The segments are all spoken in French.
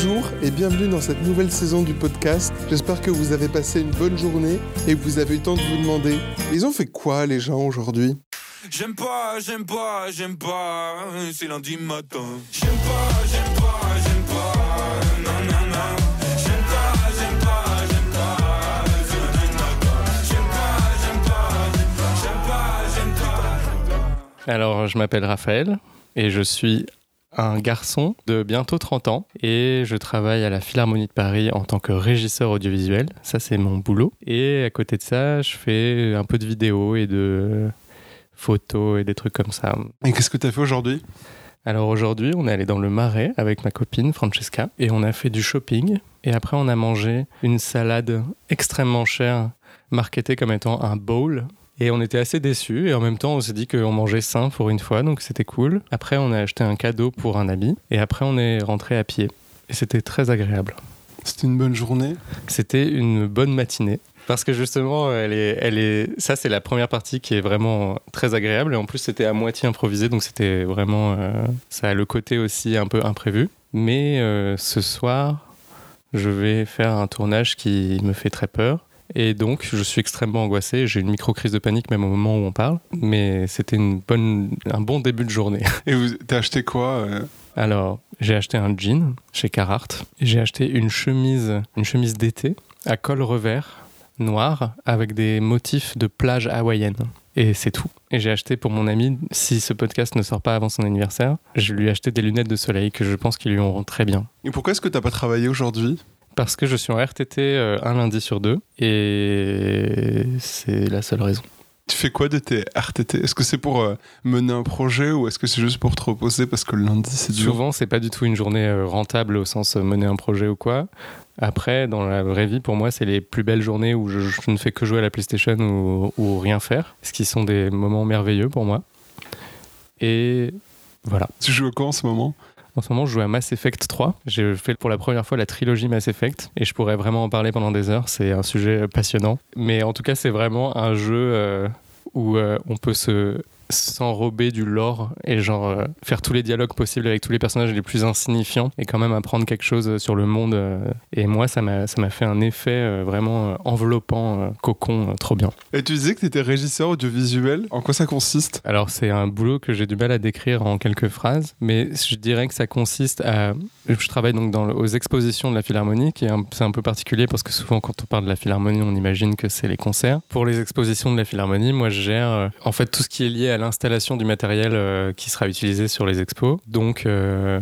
Bonjour et bienvenue dans cette nouvelle saison du podcast. J'espère que vous avez passé une bonne journée et que vous avez eu le temps de vous demander ils ont fait quoi les gens aujourd'hui J'aime pas, j'aime pas, j'aime pas, c'est lundi matin. J'aime pas, j'aime pas, j'aime pas, nanana. J'aime pas, j'aime pas, j'aime pas, c'est lundi matin. J'aime pas, j'aime pas, j'aime pas, j'aime pas, j'aime pas. Alors, je m'appelle Raphaël et je suis un garçon de bientôt 30 ans et je travaille à la Philharmonie de Paris en tant que régisseur audiovisuel. Ça, c'est mon boulot. Et à côté de ça, je fais un peu de vidéo et de photos et des trucs comme ça. Et qu'est-ce que tu as fait aujourd'hui? Alors aujourd'hui, on est allé dans le Marais avec ma copine Francesca et on a fait du shopping. Et après, on a mangé une salade extrêmement chère, marketée comme étant un bowl. Et on était assez déçus. Et en même temps, on s'est dit qu'on mangeait sain pour une fois, donc c'était cool. Après, on a acheté un cadeau pour un ami. Et après, on est rentré à pied. Et c'était très agréable. C'était une bonne journée C'était une bonne matinée. Parce que justement, elle est, elle est, ça c'est la première partie qui est vraiment très agréable. Et en plus, c'était à moitié improvisé, donc c'était vraiment, euh, ça a le côté aussi un peu imprévu. Mais euh, ce soir, je vais faire un tournage qui me fait très peur. Et donc, je suis extrêmement angoissé. J'ai une micro-crise de panique même au moment où on parle. Mais c'était une bonne, un bon début de journée. Et vous t'as acheté quoi euh? Alors, j'ai acheté un jean chez Carhartt. J'ai acheté une chemise, une chemise d'été à col revers noir avec des motifs de plage hawaïenne. Et c'est tout. Et j'ai acheté pour mon ami, si ce podcast ne sort pas avant son anniversaire, je lui ai acheté des lunettes de soleil que je pense qu'ils lui auront très bien. Et pourquoi est-ce que t'as pas travaillé aujourd'hui? Parce que je suis en RTT euh, un lundi sur deux et c'est la seule raison. Tu fais quoi de tes RTT Est-ce que c'est pour euh, mener un projet ou est-ce que c'est juste pour te reposer parce que le lundi c'est dur? Souvent, c'est pas du tout une journée euh, rentable au sens mener un projet ou quoi. Après, dans la vraie vie, pour moi, c'est les plus belles journées où je, je ne fais que jouer à la PlayStation ou, ou rien faire, ce qui sont des moments merveilleux pour moi. Et voilà. Tu joues à quoi en ce moment? En ce moment, je joue à Mass Effect 3. J'ai fait pour la première fois la trilogie Mass Effect et je pourrais vraiment en parler pendant des heures. C'est un sujet passionnant. Mais en tout cas, c'est vraiment un jeu euh, où euh, on peut se s'enrober du lore et genre euh, faire tous les dialogues possibles avec tous les personnages les plus insignifiants et quand même apprendre quelque chose sur le monde euh. et moi ça m'a ça m'a fait un effet euh, vraiment euh, enveloppant euh, cocon euh, trop bien Et tu disais que t'étais régisseur audiovisuel. En quoi ça consiste? Alors c'est un boulot que j'ai du mal à décrire en quelques phrases, mais je dirais que ça consiste à... Je travaille donc dans aux expositions de la Philharmonie, qui est un, c'est un peu particulier parce que souvent quand on parle de la Philharmonie, on imagine que c'est les concerts. Pour les expositions de la Philharmonie, moi je gère euh, en fait tout ce qui est lié à l'installation du matériel euh, qui sera utilisé sur les expos. Donc... euh,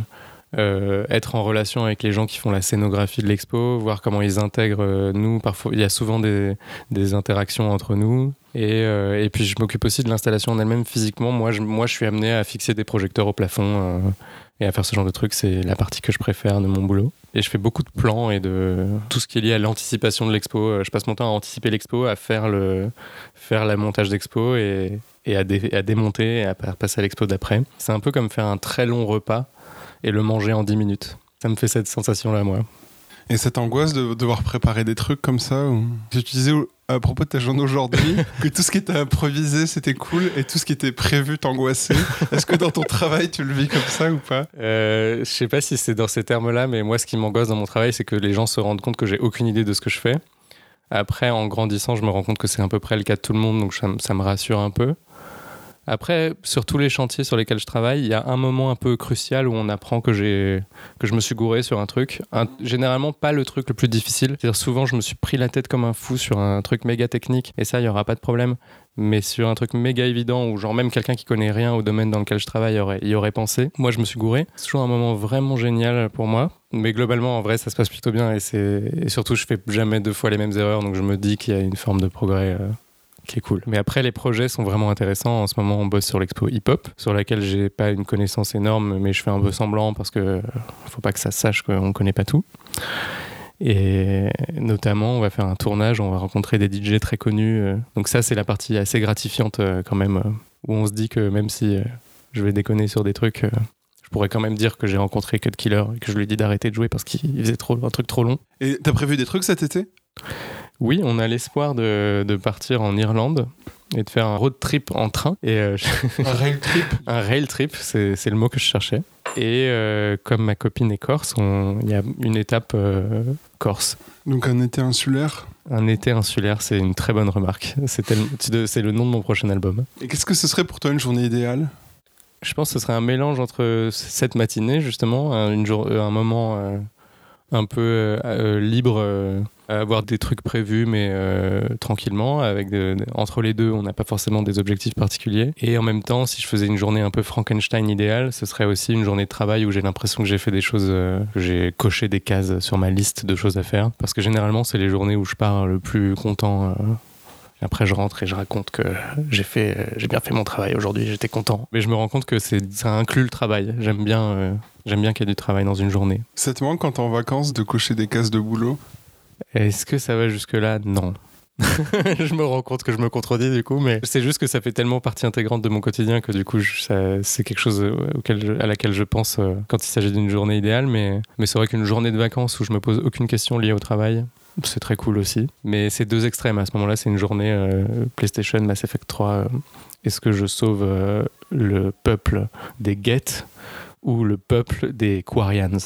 euh, être en relation avec les gens qui font la scénographie de l'expo, voir comment ils intègrent nous. Parfois, il y a souvent des, des interactions entre nous. Et, et puis, je m'occupe aussi de l'installation en elle-même physiquement. Moi je, moi, je suis amené à fixer des projecteurs au plafond et à faire ce genre de trucs. C'est la partie que je préfère de mon boulot. Et je fais beaucoup de plans et de tout ce qui est lié à l'anticipation de l'expo. Euh, Je passe mon temps à anticiper l'expo, à faire le, faire la montage d'expo et, et à, dé- à démonter et à pa- passer à l'expo d'après. C'est un peu comme faire un très long repas et le manger en 10 minutes. Ça me fait cette sensation-là, moi. Et cette angoisse de devoir préparer des trucs comme ça ou... Tu disais à propos de ta journée aujourd'hui que tout ce qui était improvisé c'était cool et tout ce qui était prévu t'angoissait. Est-ce que dans ton travail tu le vis comme ça ou pas? Euh, je sais pas si c'est dans ces termes-là, mais moi, ce qui m'angoisse dans mon travail, c'est que les gens se rendent compte que j'ai aucune idée de ce que je fais. Après, en grandissant, je me rends compte que c'est à peu près le cas de tout le monde, donc ça, me- ça me rassure un peu. Après, sur tous les chantiers sur lesquels je travaille, il y a un moment un peu crucial où on apprend que, j'ai, que je me suis gouré sur un truc. Généralement, pas le truc le plus difficile. C'est-à-dire, souvent, je me suis pris la tête comme un fou sur un truc méga technique, et ça, il n'y aura pas de problème. Mais sur un truc méga évident, où genre même quelqu'un qui connaît rien au domaine dans lequel je travaille y aurait pensé, moi, je me suis gouré. C'est toujours un moment vraiment génial pour moi. Mais globalement, en vrai, ça se passe plutôt bien, et surtout, je fais jamais deux fois les mêmes erreurs, donc je me dis qu'il y a une forme de progrès. euh, qui est cool. Mais après, les projets sont vraiment intéressants. En ce moment, on bosse sur l'expo hip-hop, sur laquelle j'ai pas une connaissance énorme, mais je fais un peu semblant parce que euh, faut pas que ça sache qu'on connaît pas tout. Et notamment, on va faire un tournage, on va rencontrer des DJ très connus. euh. Donc ça, c'est la partie assez gratifiante euh, quand même, où on se dit que même si je vais déconner sur des trucs, je pourrais quand même dire que j'ai rencontré Cut Killer et que je lui ai dit d'arrêter de jouer parce qu'il faisait trop, un truc trop long. Et t'as prévu des trucs cet été? Oui, on a l'espoir de, de partir en Irlande et de faire un road trip en train. Et euh, Un rail trip. un rail trip, c'est le mot que je cherchais. Et euh, comme ma copine est corse, il y a une étape euh, corse. Donc un été insulaire. Un été insulaire, c'est une très bonne remarque. C'est le nom de mon prochain album. Et qu'est-ce que ce serait pour toi une journée idéale? Je pense que ce serait un mélange entre cette matinée, justement, un, une jour- un moment un peu euh, euh, libre, euh, à avoir des trucs prévus, mais tranquillement. Avec entre les deux, on n'a pas forcément des objectifs particuliers. Et en même temps, si je faisais une journée un peu Frankenstein idéale, ce serait aussi une journée de travail où j'ai l'impression que j'ai fait des choses, que j'ai coché des cases sur ma liste de choses à faire. Parce que généralement, c'est les journées où je pars le plus content. Après, je rentre et je raconte que j'ai fait, j'ai bien fait mon travail aujourd'hui, j'étais content. Mais je me rends compte que c'est, ça inclut le travail. J'aime bien, euh, j'aime bien qu'il y ait du travail dans une journée. Ça te manque quand t'es en vacances de cocher des cases de boulot? Est-ce que ça va jusque-là? Non. je me rends compte que je me contredis du coup, mais c'est juste que ça fait tellement partie intégrante de mon quotidien que du coup, je- ça- c'est quelque chose euh, auquel je- à laquelle je pense euh, quand il s'agit d'une journée idéale. Mais, mais c'est vrai qu'une journée de vacances où je me pose aucune question liée au travail, c'est très cool aussi. Mais c'est deux extrêmes. À ce moment-là, c'est une journée euh, PlayStation, Mass Effect 3. euh, Est-ce que je sauve euh, le peuple des Geth ou le peuple des Quarians?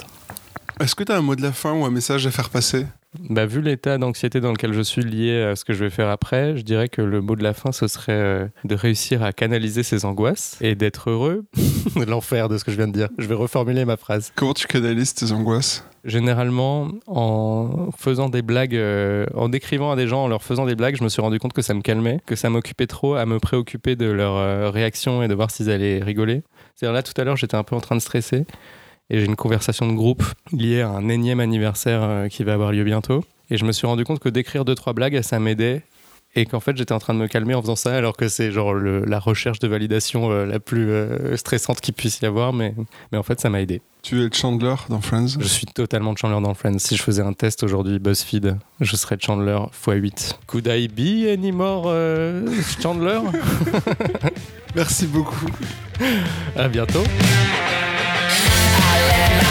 Est-ce que t'as un mot de la fin ou un message à faire passer? Bah, vu l'état d'anxiété dans lequel je suis lié à ce que je vais faire après, je dirais que le mot de la fin, ce serait euh, de réussir à canaliser ses angoisses et d'être heureux. L'enfer de ce que je viens de dire. Je vais reformuler ma phrase. Comment tu canalises tes angoisses? Généralement, en faisant des blagues, euh, en décrivant à des gens, en leur faisant des blagues, je me suis rendu compte que ça me calmait, que ça m'occupait trop à me préoccuper de leur euh, réaction et de voir s'ils allaient rigoler. C'est-à-dire là, tout à l'heure, j'étais un peu en train de stresser et j'ai une conversation de groupe liée à un énième anniversaire euh, qui va avoir lieu bientôt. Et je me suis rendu compte que d'écrire deux, trois blagues, ça m'aidait. Et qu'en fait, j'étais en train de me calmer en faisant ça, alors que c'est genre le- la recherche de validation euh, la plus euh, stressante qu'il puisse y avoir. Mais, mais en fait, ça m'a aidé. Tu es Chandler dans Friends? Je suis totalement Chandler dans Friends. Si je faisais un test aujourd'hui BuzzFeed, je serais Chandler x8. Could I be any more euh, Chandler? Merci beaucoup. À bientôt. Je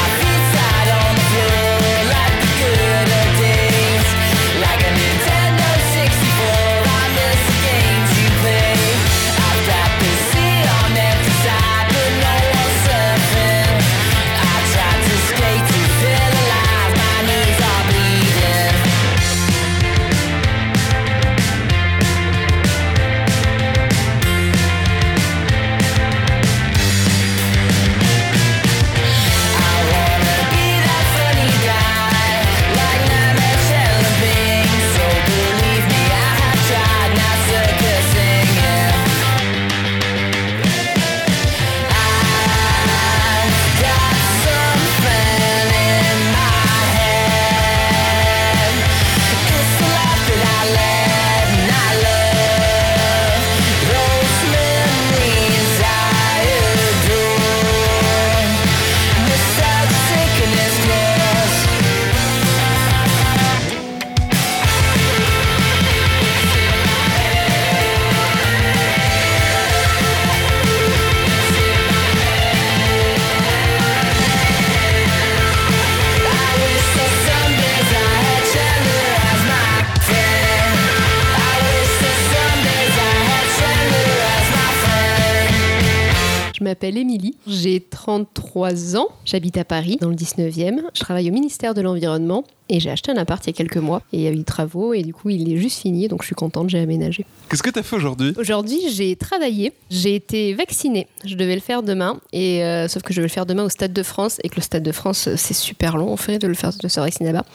Émilie, j'ai 33 ans, j'habite à Paris, dans le 19e. Je travaille au ministère de l'Environnement et j'ai acheté un appart il y a quelques mois. Et il y a eu des travaux et du coup, il est juste fini, donc je suis contente, j'ai aménagé. Qu'est-ce que t'as fait aujourd'hui? Aujourd'hui, j'ai travaillé, j'ai été vaccinée. Je devais le faire demain, et euh, sauf que je vais le faire demain au Stade de France et que le Stade de France, euh, c'est super long en fait de le faire, de se vacciner là-bas.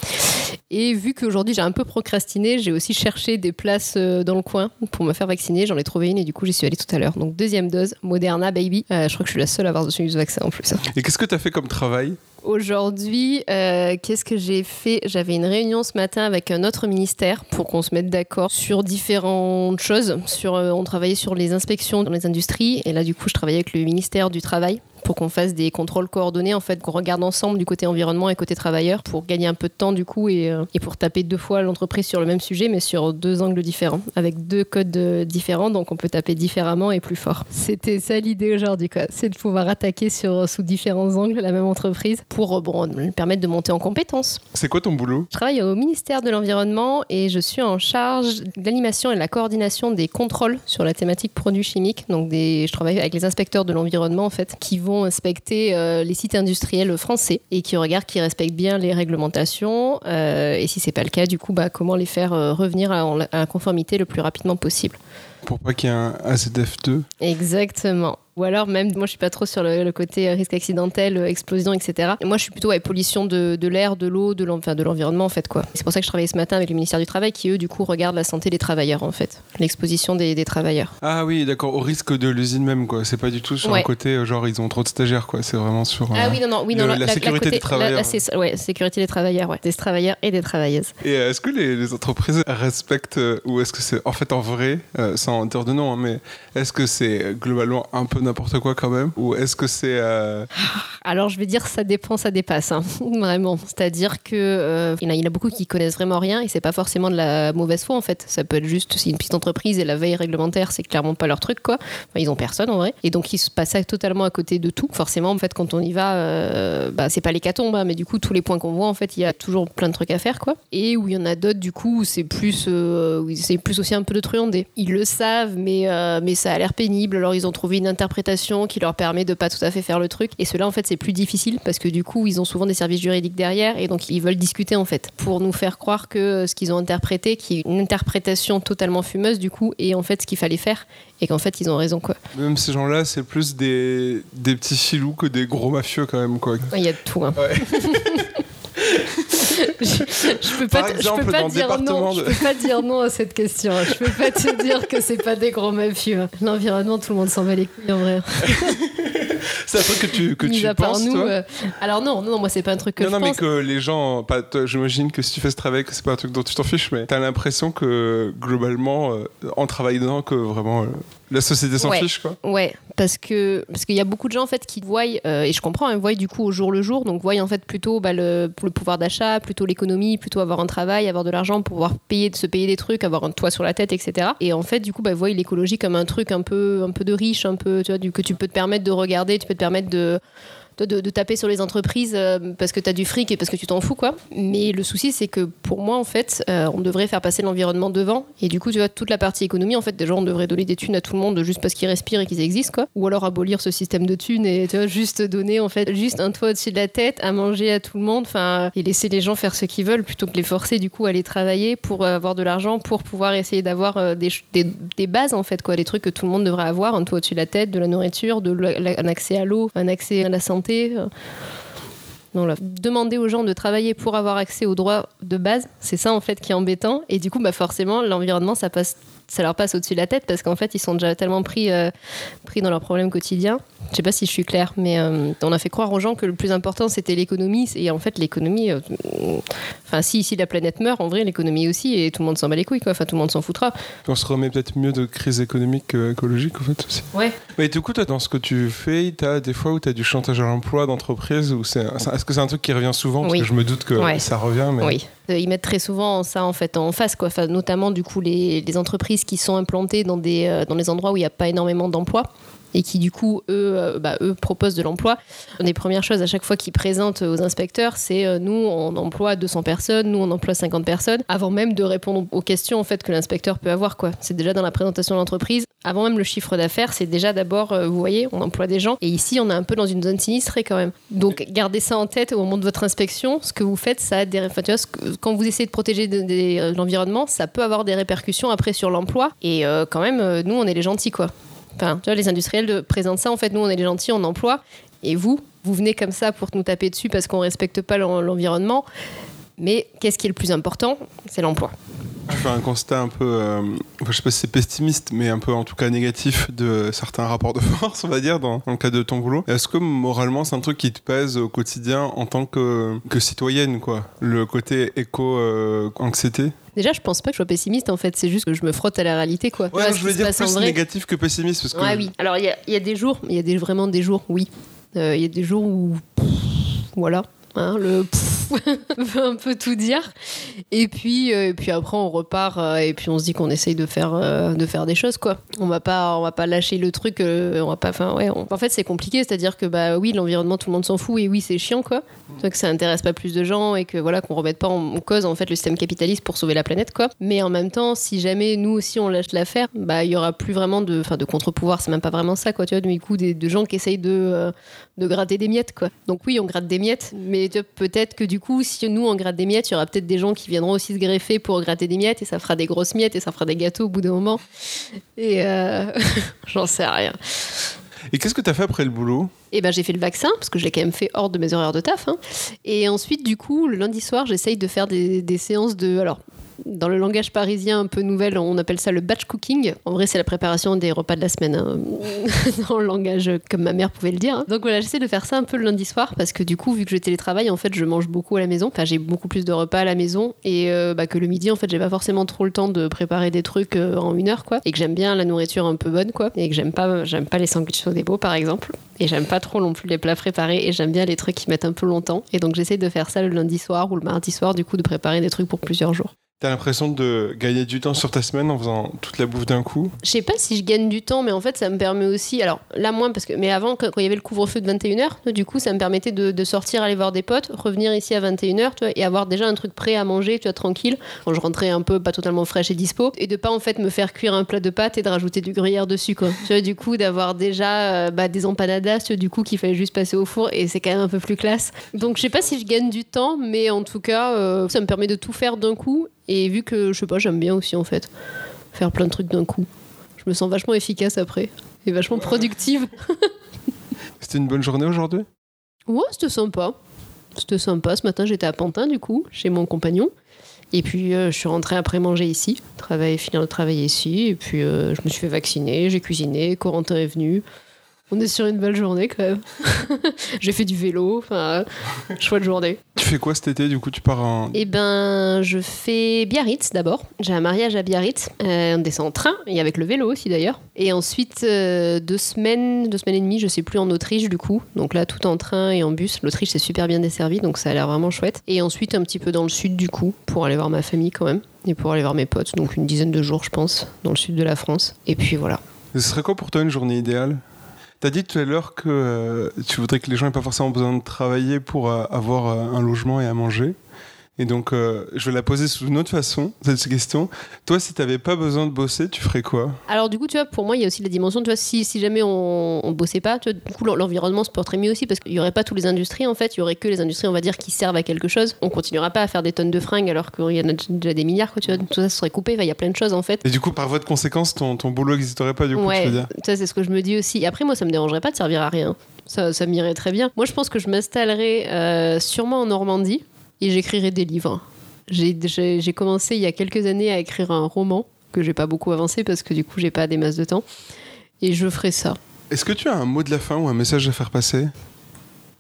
Et vu qu'aujourd'hui j'ai un peu procrastiné, j'ai aussi cherché des places euh, dans le coin pour me faire vacciner. J'en ai trouvé une et du coup j'y suis allée tout à l'heure. Donc deuxième dose, Moderna baby. Euh, je crois que je suis la seule à avoir reçu ce vaccin en plus. Et qu'est-ce que t'as fait comme travail? Aujourd'hui, euh, qu'est-ce que j'ai fait? J'avais une réunion ce matin avec un autre ministère pour qu'on se mette d'accord sur différentes choses. Euh, on travaillait sur les inspections dans les industries et là du coup je travaillais avec le ministère du Travail pour qu'on fasse des contrôles coordonnés, en fait, qu'on regarde ensemble du côté environnement et côté travailleur pour gagner un peu de temps du coup et, euh, et pour taper deux fois l'entreprise sur le même sujet mais sur deux angles différents, avec deux codes euh, différents, donc on peut taper différemment et plus fort. C'était ça l'idée aujourd'hui, quoi. C'est de pouvoir attaquer sur, sous différents angles la même entreprise pour euh, bon, lui permettre de monter en compétences. C'est quoi ton boulot? Je travaille au ministère de l'Environnement et je suis en charge de l'animation et de la coordination des contrôles sur la thématique produits chimiques. Donc des, je travaille avec les inspecteurs de l'environnement en fait, qui vont inspecter euh, les sites industriels français et qui regardent qu'ils respectent bien les réglementations. euh, et si c'est pas le cas, du coup, bah, comment les faire euh, revenir à, en- à la conformité le plus rapidement possible. Pour pas qu'il y ait un AZF2 Exactement. Ou alors même, moi je suis pas trop sur le, le côté euh, risque accidentel, euh, explosion, etc. Et moi je suis plutôt à pollution de, l'air, de l'eau, de l'environnement en fait quoi. C'est pour ça que je travaillais ce matin avec le ministère du Travail qui eux du coup regardent la santé des travailleurs en fait, l'exposition des, des travailleurs. Ah oui, d'accord, au risque de l'usine même, quoi. C'est pas du tout sur Ouais. un côté, euh, genre, ils ont trop de stagiaires, quoi. C'est vraiment sur. euh, Ah oui non non oui non le- la sécurité des travailleurs. la- ouais sécurité des travailleurs ouais des travailleurs et des travailleuses. Et euh, est-ce que les, les entreprises respectent, euh, ou est-ce que c'est en fait en vrai, sans dire de nom, hein, mais est-ce que c'est globalement un peu n'importe quoi quand même Ou est-ce que c'est. euh, Alors je vais dire ça dépend, ça dépasse, hein. vraiment. C'est-à-dire que euh, il y en a- beaucoup qui connaissent vraiment rien et c'est pas forcément de la mauvaise foi en fait. Ça peut être juste si une petite entreprise et la veille réglementaire c'est clairement pas leur truc quoi. Ils ont personne en vrai et donc ils se passent totalement à côté de tout. Forcément en fait quand on y va, euh, bah, c'est pas l'hécatombe, hein, mais du coup tous les points qu'on voit en fait il y a toujours plein de trucs à faire quoi. Et où il y en a d'autres du coup où c'est plus, euh, c'est plus aussi un peu de truander. Ils le savent mais euh, mais ça a l'air pénible. Alors ils ont trouvé une interprétation qui leur permet de pas tout à fait faire le truc. Et cela en fait c'est plus difficile parce que du coup ils ont souvent des services juridiques derrière et donc ils veulent discuter en fait pour nous faire croire que euh, ce qu'ils ont interprété, qui est une interprétation totalement fumeuse du coup, est en fait ce qu'il fallait faire et qu'en fait ils ont raison quoi. Même ces gens-là, c'est plus des, des petits filous que des gros mafieux quand même, quoi. Il y a de tout. hein. Ouais. je, je peux pas, te- exemple, je peux pas dire non. Je peux pas dire non à cette question. Je peux pas te dire que c'est pas des gros mafieux. L'environnement, tout le monde s'en bat les couilles en vrai. C'est un truc que tu, que Mis tu à part penses, nous. toi euh, Alors non, non, moi c'est pas un truc que non, je non, mais que les gens, pas, j'imagine que si tu fais ce travail, que c'est pas un truc dont tu t'en fiches, mais t'as l'impression que globalement, euh, en travaillant dedans, que vraiment euh, la société s'en Ouais. fiche, quoi. Ouais, parce que parce qu'il y a beaucoup de gens en fait qui voient euh, et je comprends, ils voient du coup au jour le jour, donc voient en fait plutôt bah, le, le pouvoir d'achat, plutôt l'économie, plutôt avoir un travail, avoir de l'argent pouvoir payer, se payer des trucs, avoir un toit sur la tête, etc. Et en fait du coup bah voient l'écologie comme un truc un peu un peu de riche, un peu tu vois du, que tu peux te permettre de regarder, tu peux te permettre de de, taper sur les entreprises euh, parce que tu as du fric et parce que tu t'en fous quoi. Mais le souci c'est que pour moi en fait euh, on devrait faire passer l'environnement devant et du coup tu vois toute la partie économie en fait déjà on devrait donner des thunes à tout le monde juste parce qu'ils respirent et qu'ils existent quoi. Ou alors abolir ce système de thunes et tu vois juste donner en fait juste un toit au-dessus de la tête à manger à tout le monde enfin et laisser les gens faire ce qu'ils veulent plutôt que les forcer du coup à aller travailler pour euh, avoir de l'argent pour pouvoir essayer d'avoir des, des, bases en fait quoi des trucs que tout le monde devrait avoir un toit au-dessus de la tête de la nourriture de un accès à l'eau un accès à la santé euh. Demander aux gens de travailler pour avoir accès aux droits de base, c'est ça en fait qui est embêtant. Et du coup, bah forcément, l'environnement, ça passe, ça leur passe au-dessus de la tête parce qu'en fait, ils sont déjà tellement pris, euh, pris dans leurs problèmes quotidiens. Je sais pas si je suis claire, mais euh, on a fait croire aux gens que le plus important c'était l'économie. Et en fait, l'économie, euh, enfin, si ici la planète meurt, en vrai, l'économie aussi, et tout le monde s'en bat les couilles, quoi. Enfin, tout le monde s'en foutra. On se remet peut-être mieux de crise économique qu'écologique, en fait, aussi. Ouais. Mais du coup, toi, dans ce que tu fais, t'as des fois où t'as du chantage à l'emploi d'entreprise, est-ce que c'est un truc qui revient souvent? Parce Oui. que je me doute que ça revient, mais. Oui. Euh, Ils mettent très souvent ça en fait en face, quoi. Enfin, notamment du coup les, les entreprises qui sont implantées dans des, euh, dans des endroits où il n'y a pas énormément d'emplois et qui du coup eux, euh, bah, eux proposent de l'emploi. Une des premières choses à chaque fois qu'ils présentent aux inspecteurs, c'est euh, nous on emploie 200 personnes, nous on emploie 50 personnes, avant même de répondre aux questions en fait que l'inspecteur peut avoir quoi. C'est déjà dans la présentation de l'entreprise, avant même le chiffre d'affaires, c'est déjà d'abord euh, vous voyez, on emploie des gens et ici on est un peu dans une zone sinistrée quand même. Donc gardez ça en tête au moment de votre inspection, ce que vous faites, ça a des enfin, quand vous essayez de protéger l'environnement, ça peut avoir des répercussions après sur l'emploi et quand même nous on est les gentils quoi. Les industriels présentent ça. En fait, nous, on est les gentils, on emploie. Et vous, vous venez comme ça pour nous taper dessus parce qu'on respecte pas l'en- l'environnement. Mais qu'est-ce qui est le plus important? C'est l'emploi. Je fais un constat un peu, euh, je sais pas si c'est pessimiste, mais un peu en tout cas négatif de certains rapports de force, on va dire, dans, dans le cadre de ton boulot. Est-ce que moralement c'est un truc qui te pèse au quotidien en tant que, que citoyenne, quoi? Le côté éco-anxiété Déjà, je pense pas que je sois pessimiste. En fait, c'est juste que je me frotte à la réalité, quoi. Ouais, je veux dire plus négatif que pessimiste, parce que Ouais, oui. Alors, il y a, il y a des jours, il y a des, vraiment des jours, oui. Euh, Il y a des jours où. pff, voilà. hein, le pff veut un peu tout dire. Et puis, euh, et puis après, on repart euh, et puis on se dit qu'on essaye de faire, euh, de faire des choses, quoi. On va pas, on va pas lâcher le truc. on va pas, enfin, ouais. on- en fait, c'est compliqué. C'est-à-dire que, bah oui, l'environnement, tout le monde s'en fout et oui, c'est chiant, quoi. Que ça intéresse pas plus de gens et que voilà, qu'on remette pas en, cause, en fait, le système capitaliste pour sauver la planète, quoi. Mais en même temps, si jamais nous aussi on lâche l'affaire, bah il y aura plus vraiment de, enfin, de contre-pouvoir. C'est même pas vraiment ça, quoi. Tu vois, du coup, des, de gens qui essayent de, de gratter des miettes, quoi. Donc oui, on gratte des miettes, mais peut-être que du coup, si nous on gratte des miettes, il y aura peut-être des gens qui viendront aussi se greffer pour gratter des miettes et ça fera des grosses miettes et ça fera des gâteaux au bout d'un moment. Et euh, j'en sais rien. Et qu'est-ce que t'as fait après le boulot? Et ben j'ai fait le vaccin parce que je l'ai quand même fait hors de mes horaires de taf. hein. Et ensuite, du coup, le lundi soir, j'essaye de faire des, des séances de. Alors, dans le langage parisien un peu nouvel, on appelle ça le batch cooking. En vrai, c'est la préparation des repas de la semaine, hein, dans le langage comme ma mère pouvait le dire. hein. Donc voilà, j'essaie de faire ça un peu le lundi soir parce que du coup, vu que je télétravaille, en fait, je mange beaucoup à la maison. Enfin, j'ai beaucoup plus de repas à la maison et euh, bah, que le midi, en fait, j'ai pas forcément trop le temps de préparer des trucs euh, en une heure, quoi. Et que j'aime bien la nourriture un peu bonne, quoi. Et que j'aime pas, j'aime pas les sandwichs au dépôt, par exemple. Et j'aime pas trop non plus les plats préparés et j'aime bien les trucs qui mettent un peu longtemps. Et donc, j'essaie de faire ça le lundi soir ou le mardi soir, du coup, de préparer des trucs pour plusieurs jours. T'as l'impression de gagner du temps sur ta semaine en faisant toute la bouffe d'un coup? Je sais pas si je gagne du temps, mais en fait, ça me permet aussi. Alors là, moins, parce que. Mais avant, quand il y avait le couvre-feu de 21h, du coup, ça me permettait de, de sortir, aller voir des potes, revenir ici à 21h, tu vois, et avoir déjà un truc prêt à manger, tu vois, tranquille, quand je rentrais un peu pas totalement fraîche et dispo, et de pas en fait me faire cuire un plat de pâtes et de rajouter du gruyère dessus, quoi. Tu vois, du coup, d'avoir déjà euh, bah, des empanadas, tu vois, du coup, qu'il fallait juste passer au four, et c'est quand même un peu plus classe. Donc, je sais pas si je gagne du temps, mais en tout cas, euh, ça me permet de tout faire d'un coup, et vu que, je sais pas, j'aime bien aussi, en fait, faire plein de trucs d'un coup. Je me sens vachement efficace après. Et vachement productive. C'était une bonne journée aujourd'hui? Ouais, c'était sympa. C'était sympa. Ce matin, j'étais à Pantin, du coup, chez mon compagnon. Et puis, euh, je suis rentrée après manger ici, travailler, finir de travailler ici. Et puis, euh, je me suis fait vacciner, j'ai cuisiné, Corentin est venu. On est sur une belle journée quand même. j'ai fait du vélo, enfin, chouette journée. Tu fais quoi cet été Du coup, tu pars en. Eh ben, je fais Biarritz d'abord. J'ai un mariage à Biarritz. Euh, on descend en train, et avec le vélo aussi d'ailleurs. Et ensuite, euh, deux semaines, deux semaines et demie, je sais plus, en Autriche du coup. Donc là, tout en train et en bus. L'Autriche, c'est super bien desservi, donc ça a l'air vraiment chouette. Et ensuite, un petit peu dans le sud du coup, pour aller voir ma famille quand même. Et pour aller voir mes potes. Donc une dizaine de jours, je pense, dans le sud de la France. Et puis voilà. Ce serait quoi pour toi une journée idéale? T'as dit tout à l'heure que euh, tu voudrais que les gens n'aient pas forcément besoin de travailler pour euh, avoir euh, un logement et à manger. Et donc, euh, je vais la poser sous une autre façon, cette question. Toi, si t'avais pas besoin de bosser, tu ferais quoi? Alors du coup, tu vois, pour moi, il y a aussi la dimension, tu vois, si, si jamais on, on bossait pas, tu vois, du coup, l'en- l'environnement se porterait mieux aussi parce qu'il y aurait pas toutes les industries, en fait, il y aurait que les industries, on va dire, qui servent à quelque chose. On continuera pas à faire des tonnes de fringues alors qu'il y en a déjà des milliards, quoi, tu vois, tout ça serait coupé, il y a plein de choses, en fait. Et du coup, par voie de conséquence, ton, ton boulot n'existerait pas, du coup, tu ouais, veux dire? ça c'est ce que je me dis aussi. Et Après, moi, ça me dérangerait pas de servir à rien. Ça, ça m'irait très bien. Moi, je pense que je m'installerais euh, sûrement en Normandie et j'écrirais des livres. J'ai- commencé il y a quelques années à écrire un roman que j'ai pas beaucoup avancé parce que du coup, j'ai pas des masses de temps. Et je ferai ça. Est-ce que tu as un mot de la fin ou un message à faire passer?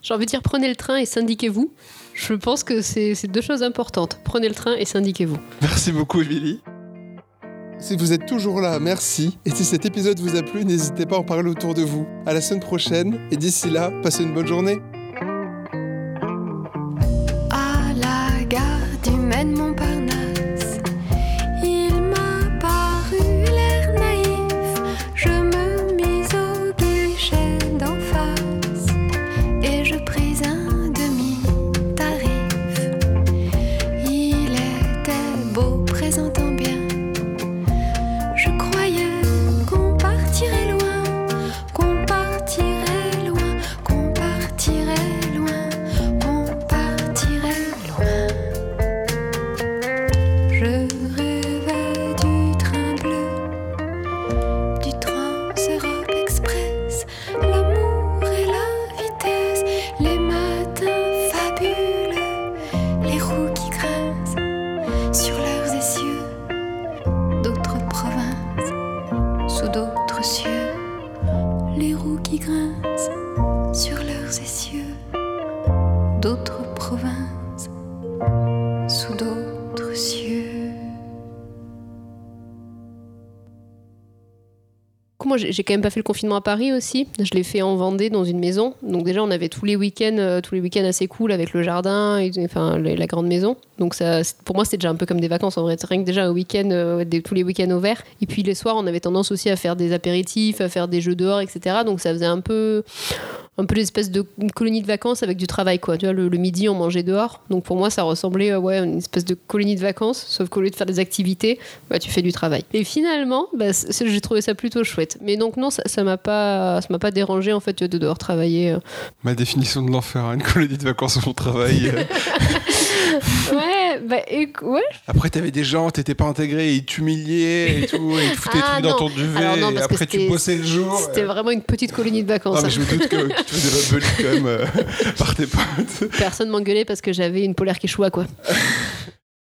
J'ai envie de dire prenez le train et syndiquez-vous. Je pense que c'est c'est deux choses importantes. Prenez le train et syndiquez-vous. Merci beaucoup, Émilie. Si vous êtes toujours là, merci. Et si cet épisode vous a plu, n'hésitez pas à en parler autour de vous. À la semaine prochaine. Et d'ici là, passez une bonne journée. Les roues qui j'ai quand même pas fait le confinement à Paris aussi. Je l'ai fait en Vendée, dans une maison. Donc déjà, on avait tous les week-ends, euh, tous les week-ends assez cool avec le jardin, et, enfin la grande maison. Donc ça, pour moi, c'était déjà un peu comme des vacances en vrai. Rien que déjà au week-end, euh, tous les week-ends au vert. Et puis les soirs, on avait tendance aussi à faire des apéritifs, à faire des jeux dehors, etc. Donc ça faisait un peu, un peu l'espèce de colonie de vacances avec du travail, quoi. Tu vois, le, le midi, on mangeait dehors. Donc pour moi, ça ressemblait euh, ouais, à une espèce de colonie de vacances, sauf qu'au lieu de faire des activités, bah, tu fais du travail. Et finalement, bah, j'ai trouvé ça plutôt chouette. Mais donc non, ça m'a pas, ça m'a pas dérangé en fait de devoir travailler. euh. Ma définition de l'enfer, hein, une colonie de vacances au travail. euh. Ouais, bah éc- ouais. Après, t'avais des gens, t'étais pas intégré, ils t'humiliaient et tout, et ils te foutaient Ah, des trucs dans non. ton duvet, Alors non, et parce que après tu c'était- bossais le jour. C'était euh. vraiment une petite colonie de vacances. Mais hein. je me doute que, que tu faisais pas bully quand même euh, par tes potes. Personne m'engueulait parce que j'avais une polaire qui choua quoi.